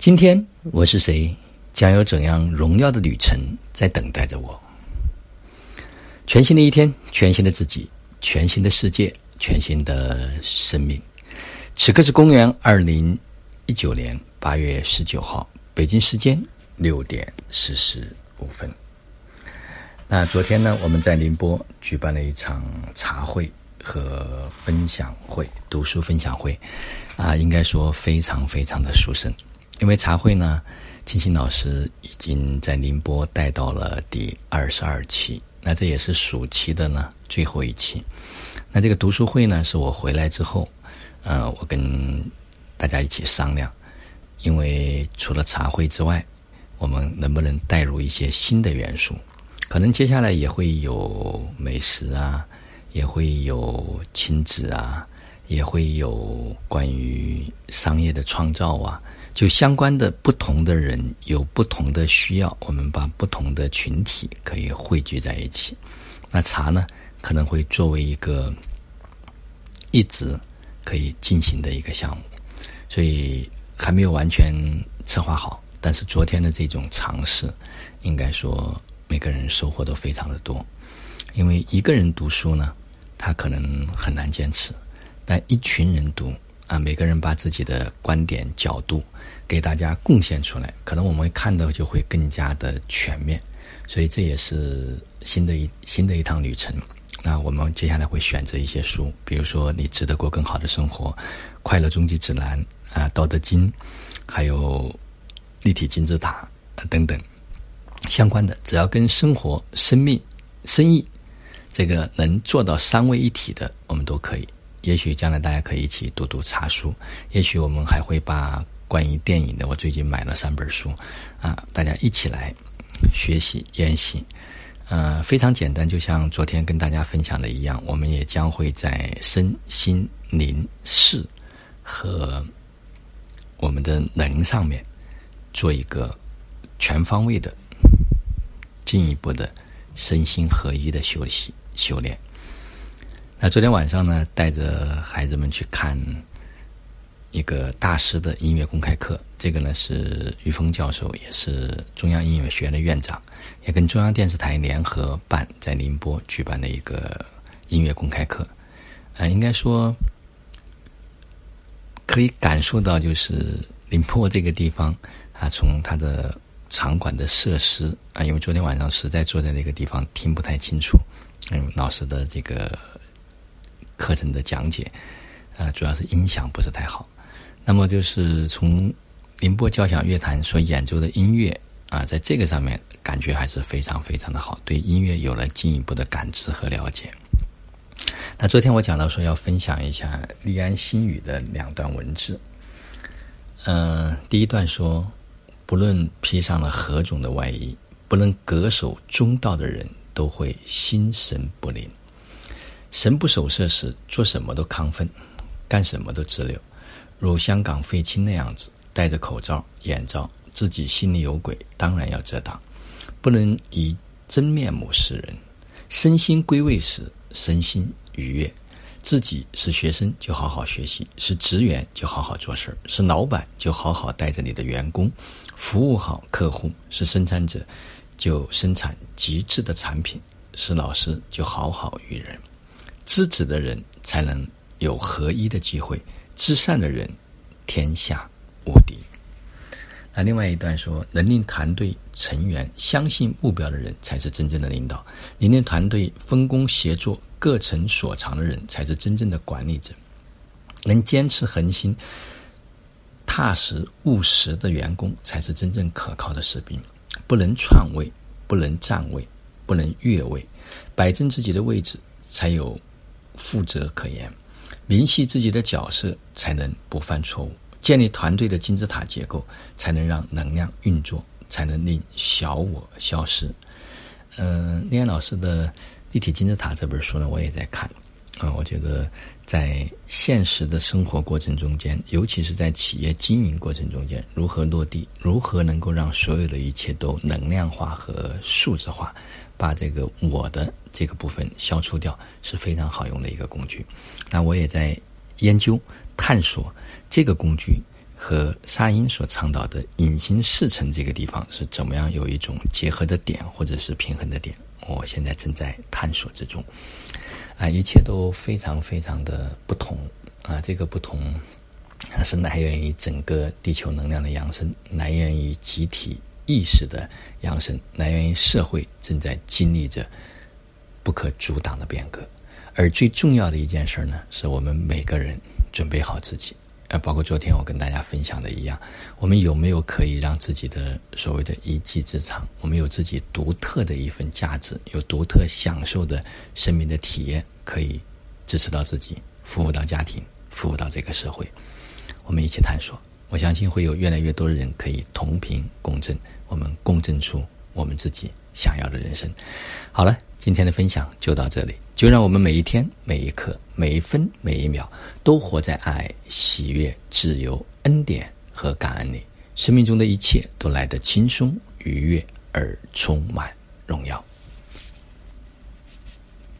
今天我是谁？将有怎样荣耀的旅程在等待着我？全新的一天，全新的自己，全新的世界，全新的生命。此刻是公元二零一九年八月十九号，北京时间六点四十五分。那昨天呢，我们在宁波举办了一场茶会和分享会，读书分享会，啊，应该说非常非常的殊胜。因为茶会呢，金星老师已经在宁波带到了第二十二期，那这也是暑期的呢最后一期。那这个读书会呢，是我回来之后，呃，我跟大家一起商量，因为除了茶会之外，我们能不能带入一些新的元素？可能接下来也会有美食啊，也会有亲子啊，也会有关于商业的创造啊。就相关的不同的人有不同的需要，我们把不同的群体可以汇聚在一起。那茶呢，可能会作为一个一直可以进行的一个项目，所以还没有完全策划好。但是昨天的这种尝试，应该说每个人收获都非常的多。因为一个人读书呢，他可能很难坚持，但一群人读。啊，每个人把自己的观点角度给大家贡献出来，可能我们看到就会更加的全面，所以这也是新的一新的一趟旅程。那我们接下来会选择一些书，比如说《你值得过更好的生活》《快乐终极指南》啊，《道德经》，还有《立体金字塔》等等相关的，只要跟生活、生命、生意这个能做到三位一体的，我们都可以。也许将来大家可以一起读读茶书，也许我们还会把关于电影的，我最近买了三本书，啊，大家一起来学习研习，呃，非常简单，就像昨天跟大家分享的一样，我们也将会在身心灵事和我们的能上面做一个全方位的、进一步的身心合一的休息修炼。那昨天晚上呢，带着孩子们去看一个大师的音乐公开课。这个呢是于峰教授，也是中央音乐学院的院长，也跟中央电视台联合办在宁波举办的一个音乐公开课。啊，应该说可以感受到，就是宁波这个地方啊，从它的场馆的设施啊，因为昨天晚上实在坐在那个地方听不太清楚，嗯，老师的这个。课程的讲解，啊，主要是音响不是太好。那么就是从宁波交响乐团所演奏的音乐啊，在这个上面感觉还是非常非常的好，对音乐有了进一步的感知和了解。那昨天我讲到说要分享一下立安心语的两段文字。嗯，第一段说，不论披上了何种的外衣，不能恪守中道的人都会心神不宁。神不守舍时，做什么都亢奋，干什么都直溜，如香港废青那样子，戴着口罩、眼罩，自己心里有鬼，当然要遮挡，不能以真面目示人。身心归位时，身心愉悦。自己是学生就好好学习，是职员就好好做事，是老板就好好带着你的员工，服务好客户，是生产者就生产极致的产品，是老师就好好育人。知止的人才能有合一的机会，知善的人，天下无敌。那另外一段说，能令团队成员相信目标的人，才是真正的领导；能令团队分工协作、各成所长的人，才是真正的管理者。能坚持恒心、踏实务实的员工，才是真正可靠的士兵。不能篡位，不能占位，不能越位，摆正自己的位置，才有。负责可言，明晰自己的角色，才能不犯错误；建立团队的金字塔结构，才能让能量运作，才能令小我消失。嗯，李安老师的《立体金字塔》这本书呢，我也在看。啊，我觉得在现实的生活过程中间，尤其是在企业经营过程中间，如何落地，如何能够让所有的一切都能量化和数字化。把这个我的这个部分消除掉是非常好用的一个工具。那我也在研究探索这个工具和沙因所倡导的隐形四层这个地方是怎么样有一种结合的点，或者是平衡的点？我现在正在探索之中。啊，一切都非常非常的不同啊！这个不同是来源于整个地球能量的扬升，来源于集体意识的扬升，来源于社会正在经历着不可阻挡的变革。而最重要的一件事呢，是我们每个人准备好自己。呃，包括昨天我跟大家分享的一样，我们有没有可以让自己的所谓的一技之长，我们有自己独特的一份价值，有独特享受的生命的体验，可以支持到自己，服务到家庭，服务到这个社会。我们一起探索，我相信会有越来越多的人可以同频共振，我们共振出我们自己想要的人生。好了，今天的分享就到这里。就让我们每一天、每一刻、每一分、每一秒，都活在爱、喜悦、自由、恩典和感恩里。生命中的一切都来得轻松、愉悦而充满荣耀。